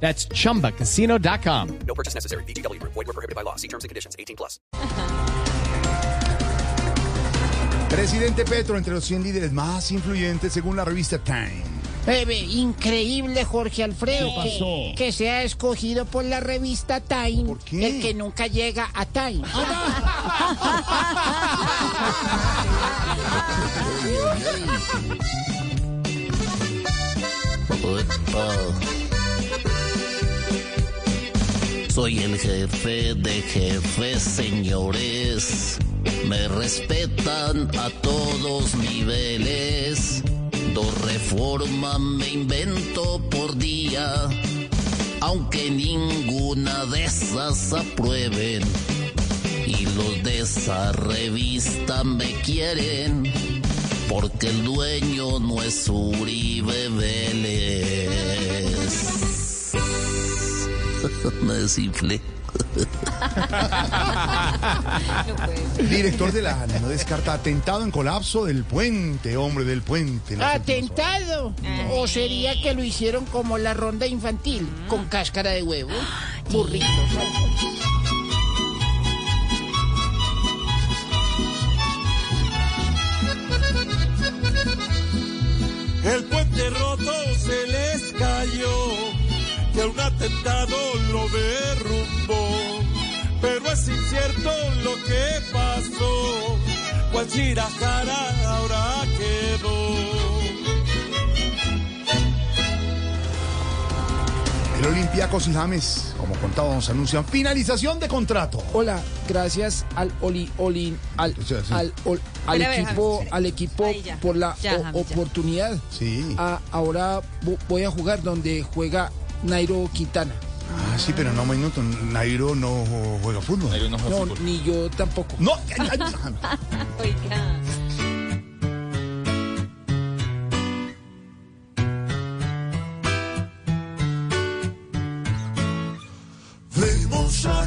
That's chumbacasino.com. No purchase necessary. BGW. Void were prohibited by law. See terms and conditions. 18 plus. Presidente Petro entre los 100 líderes más influyentes según la revista Time. Ve, increíble, Jorge Alfredo, ¿Qué que, pasó? que sea escogido por la revista Time, ¿Por qué? el que nunca llega a Time. Soy el jefe de jefes, señores. Me respetan a todos niveles. Dos reformas me invento por día. Aunque ninguna de esas aprueben. Y los de esa revista me quieren. Porque el dueño no es Uribe Vélez. Me desinflé. Director de la ANA no descarta atentado en colapso del puente, hombre del puente. ¿Atentado? ¿O sería que lo hicieron como la ronda infantil, con cáscara de huevo? Burrito. Un atentado lo derrumbó. Pero es incierto lo que pasó, Guachirajara ahora quedó. El Olympiacos y James, como contábamos, anuncian finalización de contrato. Hola, gracias al Oli, Oli, al, Sí, sí. al, ol- al Espera, a ver, equipo, James. al equipo ya. por la Ya, James, oportunidad. Sí. Ah, ahora vo- voy a jugar donde juega Nairo Quintana. Ah, sí, pero no, minuto. Nairo no juega fútbol. No, ni yo tampoco. No. Oiga. Vemos a